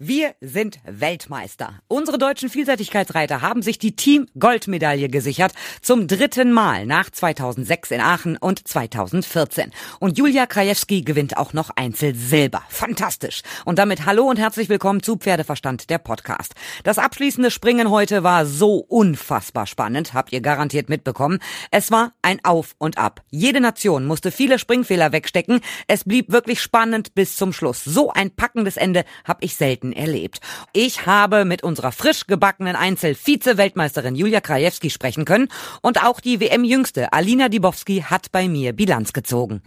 Wir sind Weltmeister. Unsere deutschen Vielseitigkeitsreiter haben sich die Team-Goldmedaille gesichert zum dritten Mal nach 2006 in Aachen und 2014. Und Julia Krajewski gewinnt auch noch Einzelsilber. Fantastisch. Und damit hallo und herzlich willkommen zu Pferdeverstand, der Podcast. Das abschließende Springen heute war so unfassbar spannend, habt ihr garantiert mitbekommen. Es war ein Auf und Ab. Jede Nation musste viele Springfehler wegstecken. Es blieb wirklich spannend bis zum Schluss. So ein packendes Ende habe ich selten selten erlebt. Ich habe mit unserer frisch gebackenen Einzel-Vize-Weltmeisterin Julia Krajewski sprechen können und auch die WM-Jüngste Alina Dibowski hat bei mir Bilanz gezogen.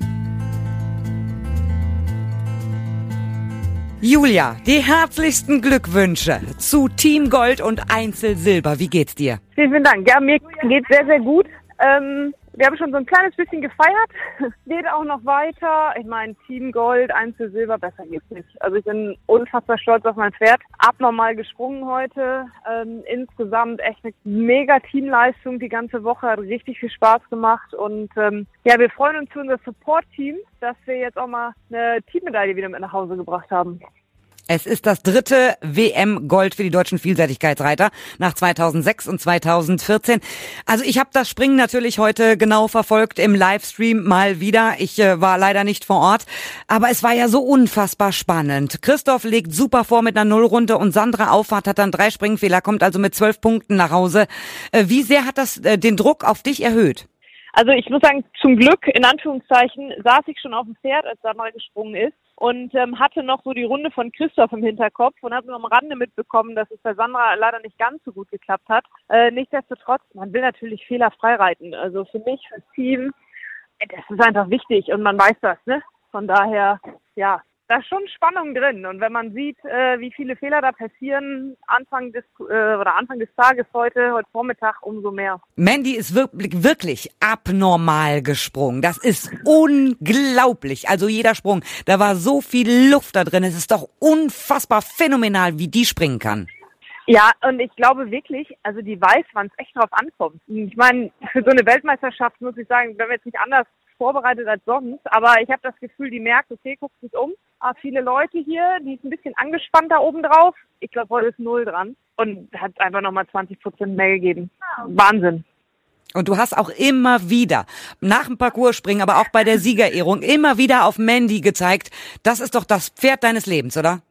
Julia, die herzlichsten Glückwünsche zu Team Gold und Einzel Silber. Wie geht's dir? Vielen, vielen Dank. Ja, mir geht's sehr, sehr gut. Ähm, wir haben schon so ein kleines bisschen gefeiert. Geht auch noch weiter. Ich meine, Team Gold, Einzel Silber, besser geht's nicht. Also ich bin unfassbar stolz auf mein Pferd. Abnormal gesprungen heute. Ähm, insgesamt echt eine mega Teamleistung die ganze Woche. Hat richtig viel Spaß gemacht. Und ähm, ja, wir freuen uns für unser Support-Team, dass wir jetzt auch mal eine Teammedaille wieder mit nach Hause gebracht haben. Es ist das dritte WM-Gold für die deutschen Vielseitigkeitsreiter nach 2006 und 2014. Also ich habe das Springen natürlich heute genau verfolgt im Livestream mal wieder. Ich äh, war leider nicht vor Ort, aber es war ja so unfassbar spannend. Christoph legt super vor mit einer Nullrunde und Sandra Auffahrt hat dann drei Springfehler, kommt also mit zwölf Punkten nach Hause. Äh, wie sehr hat das äh, den Druck auf dich erhöht? Also ich muss sagen, zum Glück, in Anführungszeichen, saß ich schon auf dem Pferd, als Sandra gesprungen ist und ähm, hatte noch so die Runde von Christoph im Hinterkopf und habe nur am Rande mitbekommen, dass es bei Sandra leider nicht ganz so gut geklappt hat. Äh, nichtsdestotrotz, man will natürlich fehlerfrei reiten. Also für mich, fürs Team, das ist einfach wichtig und man weiß das, ne? Von daher, ja, da ist schon Spannung drin. Und wenn man sieht, äh, wie viele Fehler da passieren, Anfang des äh, oder Anfang des Tages heute, heute Vormittag, umso mehr. Mandy ist wirklich, wirklich abnormal gesprungen. Das ist unglaublich. Also jeder Sprung, da war so viel Luft da drin. Es ist doch unfassbar phänomenal, wie die springen kann. Ja, und ich glaube wirklich, also die weiß, wann es echt drauf ankommt. Ich meine, für so eine Weltmeisterschaft muss ich sagen, wenn wir jetzt nicht anders vorbereitet als sonst, aber ich habe das Gefühl, die merkt, okay, guckt sich um. Ah, viele Leute hier, die ist ein bisschen angespannt da oben drauf. Ich glaube, heute ist null dran und hat einfach nochmal 20 Prozent mehr gegeben. Wahnsinn. Und du hast auch immer wieder nach dem Parcours-Springen, aber auch bei der Siegerehrung immer wieder auf Mandy gezeigt, das ist doch das Pferd deines Lebens, oder?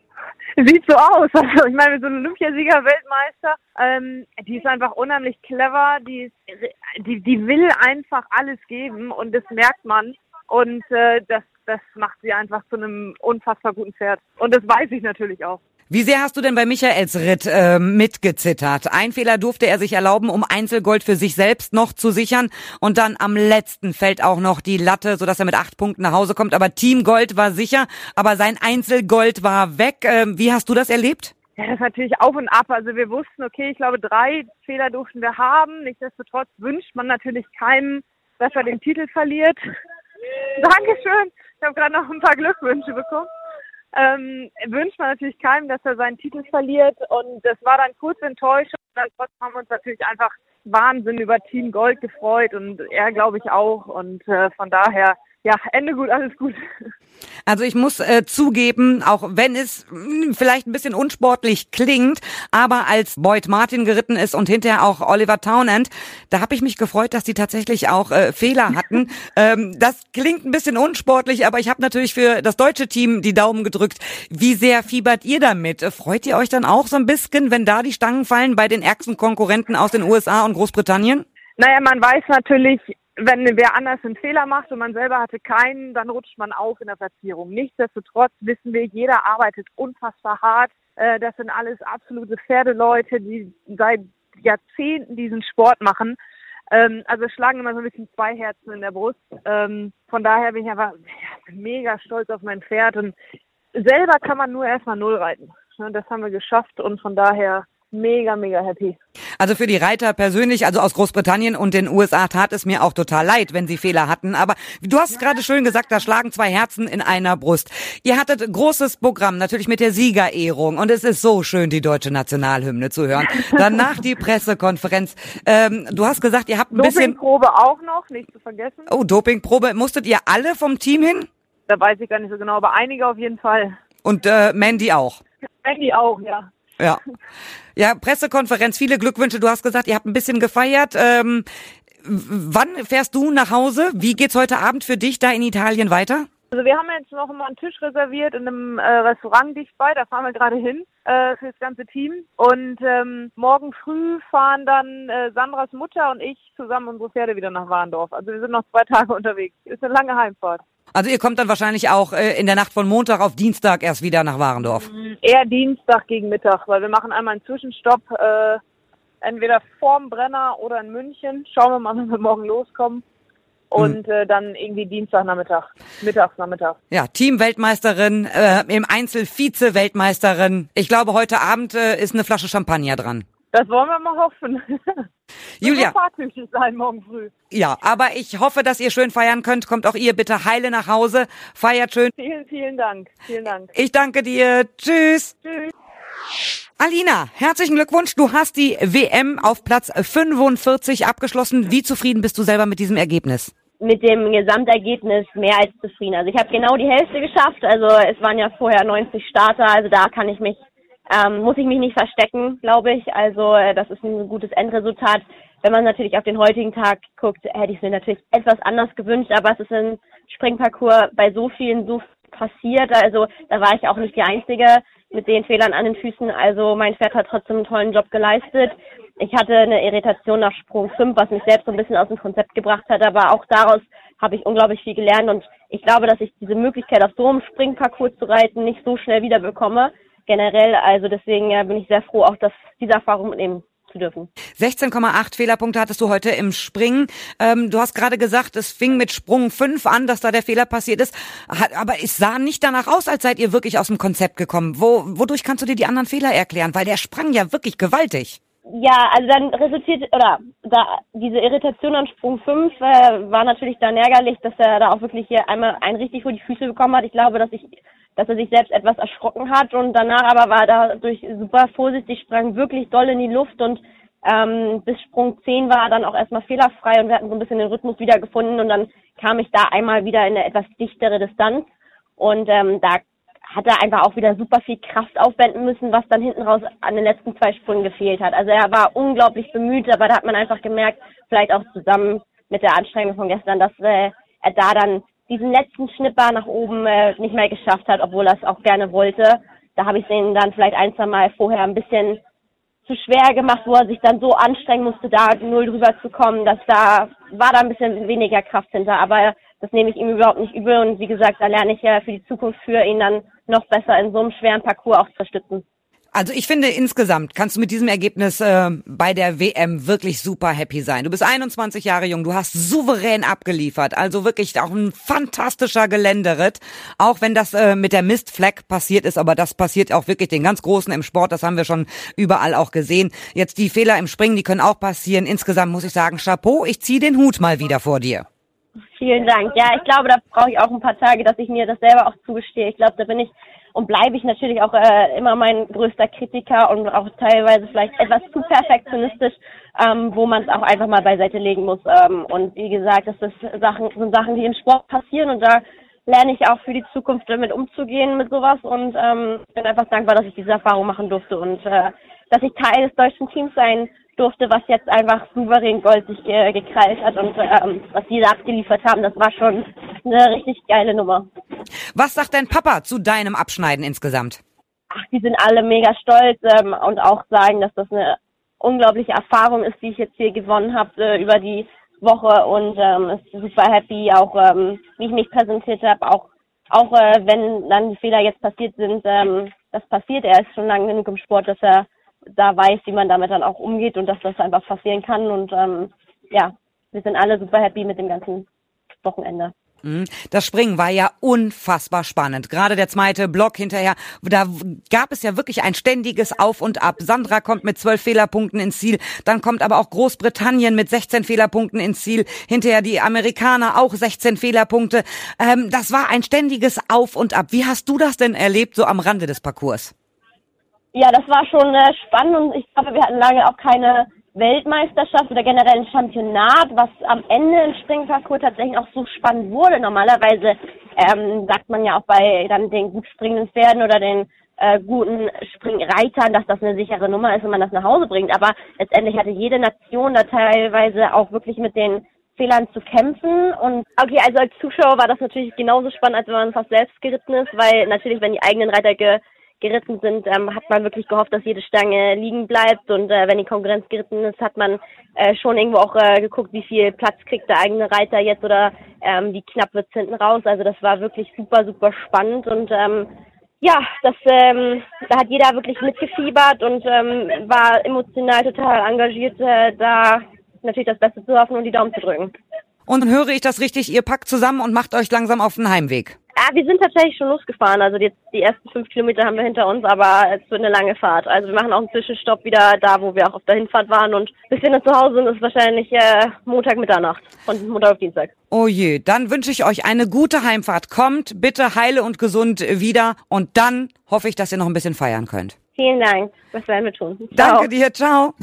Sieht so aus. Also ich meine, so ein Olympiasieger, Weltmeister, ähm, die ist einfach unheimlich clever, die, ist, die, die will einfach alles geben und das merkt man. Und äh, das, das macht sie einfach zu einem unfassbar guten Pferd. Und das weiß ich natürlich auch. Wie sehr hast du denn bei Michaels Ritt äh, mitgezittert? Ein Fehler durfte er sich erlauben, um Einzelgold für sich selbst noch zu sichern. Und dann am letzten fällt auch noch die Latte, sodass er mit acht Punkten nach Hause kommt. Aber Teamgold war sicher, aber sein Einzelgold war weg. Äh, wie hast du das erlebt? Ja, das ist natürlich auf und ab. Also wir wussten, okay, ich glaube, drei Fehler durften wir haben. Nichtsdestotrotz wünscht man natürlich keinem, dass er den Titel verliert. Dankeschön. Ich habe gerade noch ein paar Glückwünsche bekommen ähm, wünscht man natürlich keinem, dass er seinen Titel verliert. Und das war dann kurz enttäuscht. Dann trotzdem haben wir uns natürlich einfach Wahnsinn über Team Gold gefreut und er glaube ich auch. Und äh, von daher ja, Ende gut, alles gut. Also ich muss äh, zugeben, auch wenn es mh, hm, vielleicht ein bisschen unsportlich klingt, aber als Boyd Martin geritten ist und hinterher auch Oliver Townend, da habe ich mich gefreut, dass die tatsächlich auch äh, Fehler hatten. ähm, das klingt ein bisschen unsportlich, aber ich habe natürlich für das deutsche Team die Daumen gedrückt. Wie sehr fiebert ihr damit? Freut ihr euch dann auch so ein bisschen, wenn da die Stangen fallen bei den ärgsten Konkurrenten aus den USA und Großbritannien? Naja, man weiß natürlich, wenn wer anders einen Fehler macht und man selber hatte keinen, dann rutscht man auf in der Platzierung. Nichtsdestotrotz wissen wir, jeder arbeitet unfassbar hart. Äh, das sind alles absolute Pferdeleute, die seit Jahrzehnten diesen Sport machen. Ähm, also schlagen immer so ein bisschen zwei Herzen in der Brust. Ähm, von daher bin ich einfach mega stolz auf mein Pferd und selber kann man nur erstmal null reiten. Das haben wir geschafft und von daher mega, mega happy. Also für die Reiter persönlich, also aus Großbritannien und den USA tat es mir auch total leid, wenn sie Fehler hatten. Aber du hast gerade schön gesagt, da schlagen zwei Herzen in einer Brust. Ihr hattet großes Programm, natürlich mit der Siegerehrung. Und es ist so schön, die deutsche Nationalhymne zu hören. Danach die Pressekonferenz. Ähm, du hast gesagt, ihr habt ein bisschen... Dopingprobe auch noch, nicht zu vergessen. Oh, Dopingprobe. Musstet ihr alle vom Team hin? Da weiß ich gar nicht so genau, aber einige auf jeden Fall. Und äh, Mandy auch? Handy auch, ja. Ja. Ja, Pressekonferenz, viele Glückwünsche. Du hast gesagt, ihr habt ein bisschen gefeiert. Ähm, wann fährst du nach Hause? Wie geht's heute Abend für dich da in Italien weiter? Also wir haben jetzt noch mal einen Tisch reserviert in einem äh, Restaurant dicht bei, da fahren wir gerade hin äh, für das ganze Team. Und ähm, morgen früh fahren dann äh, Sandras Mutter und ich zusammen unsere Pferde wieder nach Warndorf. Also wir sind noch zwei Tage unterwegs. Ist eine lange Heimfahrt. Also ihr kommt dann wahrscheinlich auch äh, in der Nacht von Montag auf Dienstag erst wieder nach Warendorf. Eher Dienstag gegen Mittag, weil wir machen einmal einen Zwischenstopp, äh, entweder vorm Brenner oder in München. Schauen wir mal, wenn wir morgen loskommen. Und mhm. äh, dann irgendwie Dienstagnachmittag, Mittagsnachmittag. Ja, Team-Weltmeisterin, äh, im Einzel Vize-Weltmeisterin. Ich glaube, heute Abend äh, ist eine Flasche Champagner dran. Das wollen wir mal hoffen. Julia. fahrtüchtig sein morgen früh. Ja, aber ich hoffe, dass ihr schön feiern könnt. Kommt auch ihr bitte heile nach Hause. Feiert schön. Vielen, vielen Dank. Vielen Dank. Ich danke dir. Tschüss. Tschüss. Alina, herzlichen Glückwunsch. Du hast die WM auf Platz 45 abgeschlossen. Wie zufrieden bist du selber mit diesem Ergebnis? Mit dem Gesamtergebnis mehr als zufrieden. Also ich habe genau die Hälfte geschafft. Also es waren ja vorher 90 Starter. Also da kann ich mich ähm, muss ich mich nicht verstecken, glaube ich. Also äh, das ist ein gutes Endresultat. Wenn man natürlich auf den heutigen Tag guckt, hätte ich es mir natürlich etwas anders gewünscht, aber es ist ein Springparcours bei so vielen so passiert. Also da war ich auch nicht die Einzige mit den Fehlern an den Füßen. Also mein Pferd hat trotzdem einen tollen Job geleistet. Ich hatte eine Irritation nach Sprung 5, was mich selbst so ein bisschen aus dem Konzept gebracht hat, aber auch daraus habe ich unglaublich viel gelernt und ich glaube, dass ich diese Möglichkeit auf so einem Springparcours zu reiten nicht so schnell wieder bekomme generell. Also deswegen ja, bin ich sehr froh, auch das, diese Erfahrung mitnehmen zu dürfen. 16,8 Fehlerpunkte hattest du heute im Springen. Ähm, du hast gerade gesagt, es fing mit Sprung 5 an, dass da der Fehler passiert ist. Hat, aber es sah nicht danach aus, als seid ihr wirklich aus dem Konzept gekommen. Wo, wodurch kannst du dir die anderen Fehler erklären? Weil der sprang ja wirklich gewaltig. Ja, also dann resultiert, oder da diese Irritation an Sprung 5 äh, war natürlich dann ärgerlich, dass er da auch wirklich hier einmal einen richtig vor die Füße bekommen hat. Ich glaube, dass ich dass er sich selbst etwas erschrocken hat und danach aber war er dadurch super vorsichtig, sprang wirklich doll in die Luft und ähm, bis Sprung 10 war er dann auch erstmal fehlerfrei und wir hatten so ein bisschen den Rhythmus wiedergefunden und dann kam ich da einmal wieder in eine etwas dichtere Distanz und ähm, da hat er einfach auch wieder super viel Kraft aufwenden müssen, was dann hinten raus an den letzten zwei Sprüngen gefehlt hat. Also er war unglaublich bemüht, aber da hat man einfach gemerkt, vielleicht auch zusammen mit der Anstrengung von gestern, dass äh, er da dann diesen letzten Schnipper nach oben äh, nicht mehr geschafft hat, obwohl er es auch gerne wollte. Da habe ich den dann vielleicht ein, zwei Mal vorher ein bisschen zu schwer gemacht, wo er sich dann so anstrengen musste, da null drüber zu kommen, dass da war da ein bisschen weniger Kraft hinter. Aber das nehme ich ihm überhaupt nicht übel und wie gesagt, da lerne ich ja für die Zukunft für ihn dann noch besser in so einem schweren Parcours auch zu stützen. Also ich finde insgesamt kannst du mit diesem Ergebnis äh, bei der WM wirklich super happy sein. Du bist 21 Jahre jung, du hast souverän abgeliefert, also wirklich auch ein fantastischer Geländeritt, auch wenn das äh, mit der Mistfleck passiert ist, aber das passiert auch wirklich den ganz Großen im Sport, das haben wir schon überall auch gesehen. Jetzt die Fehler im Springen, die können auch passieren. Insgesamt muss ich sagen, Chapeau, ich ziehe den Hut mal wieder vor dir. Vielen Dank. Ja, ich glaube, da brauche ich auch ein paar Tage, dass ich mir das selber auch zugestehe. Ich glaube, da bin ich und bleibe ich natürlich auch äh, immer mein größter Kritiker und auch teilweise vielleicht etwas zu perfektionistisch, ähm, wo man es auch einfach mal beiseite legen muss. Ähm, und wie gesagt, das ist Sachen, sind Sachen, die im Sport passieren und da lerne ich auch für die Zukunft damit umzugehen mit sowas und ähm, bin einfach dankbar, dass ich diese Erfahrung machen durfte und äh, dass ich Teil des deutschen Teams sein durfte, was jetzt einfach souverän Gold sich äh, gekrallt hat und ähm, was die da abgeliefert haben, das war schon eine richtig geile Nummer. Was sagt dein Papa zu deinem Abschneiden insgesamt? Ach, die sind alle mega stolz ähm, und auch sagen, dass das eine unglaubliche Erfahrung ist, die ich jetzt hier gewonnen habe äh, über die Woche und ähm, ist super happy, auch ähm, wie ich mich präsentiert habe, auch auch äh, wenn dann die Fehler jetzt passiert sind, ähm, das passiert. Er ist schon lange genug im Sport, dass er da weiß, wie man damit dann auch umgeht und dass das einfach passieren kann. Und ähm, ja, wir sind alle super happy mit dem ganzen Wochenende. Mhm. Das Springen war ja unfassbar spannend. Gerade der zweite Block hinterher, da gab es ja wirklich ein ständiges Auf und Ab. Sandra kommt mit zwölf Fehlerpunkten ins Ziel, dann kommt aber auch Großbritannien mit 16 Fehlerpunkten ins Ziel, hinterher die Amerikaner auch 16 Fehlerpunkte. Ähm, das war ein ständiges Auf und Ab. Wie hast du das denn erlebt, so am Rande des Parcours? Ja, das war schon äh, spannend und ich glaube, wir hatten lange auch keine Weltmeisterschaft oder generell ein Championat, was am Ende im Springparcours tatsächlich auch so spannend wurde. Normalerweise ähm, sagt man ja auch bei dann den gut springenden Pferden oder den äh, guten Springreitern, dass das eine sichere Nummer ist, wenn man das nach Hause bringt. Aber letztendlich hatte jede Nation da teilweise auch wirklich mit den Fehlern zu kämpfen. Und okay, also als Zuschauer war das natürlich genauso spannend, als wenn man fast selbst geritten ist, weil natürlich, wenn die eigenen Reiter geritten sind, ähm, hat man wirklich gehofft, dass jede Stange liegen bleibt. Und äh, wenn die Konkurrenz geritten ist, hat man äh, schon irgendwo auch äh, geguckt, wie viel Platz kriegt der eigene Reiter jetzt oder ähm, wie knapp wird's hinten raus. Also das war wirklich super, super spannend und ähm, ja, das, ähm, da hat jeder wirklich mitgefiebert und ähm, war emotional total engagiert, äh, da natürlich das Beste zu hoffen und die Daumen zu drücken. Und dann höre ich das richtig, ihr packt zusammen und macht euch langsam auf den Heimweg. Ja, wir sind tatsächlich schon losgefahren. Also jetzt die ersten fünf Kilometer haben wir hinter uns, aber es wird eine lange Fahrt. Also wir machen auch einen Zwischenstopp wieder da, wo wir auch auf der Hinfahrt waren. Und bis wir dann zu Hause sind, ist wahrscheinlich äh, Montag Mitternacht, von Montag auf Dienstag. Oh je, dann wünsche ich euch eine gute Heimfahrt. Kommt bitte heile und gesund wieder und dann hoffe ich, dass ihr noch ein bisschen feiern könnt. Vielen Dank. Das werden wir tun. Ciao. Danke dir. Ciao.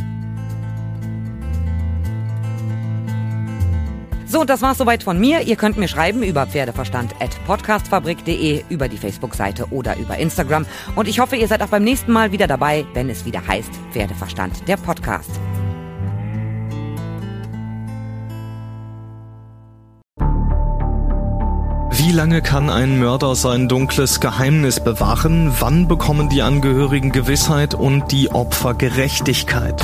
So, das war's soweit von mir. Ihr könnt mir schreiben über pferdeverstand.podcastfabrik.de, über die Facebook-Seite oder über Instagram. Und ich hoffe, ihr seid auch beim nächsten Mal wieder dabei, wenn es wieder heißt Pferdeverstand, der Podcast. Wie lange kann ein Mörder sein dunkles Geheimnis bewahren? Wann bekommen die Angehörigen Gewissheit und die Opfer Gerechtigkeit?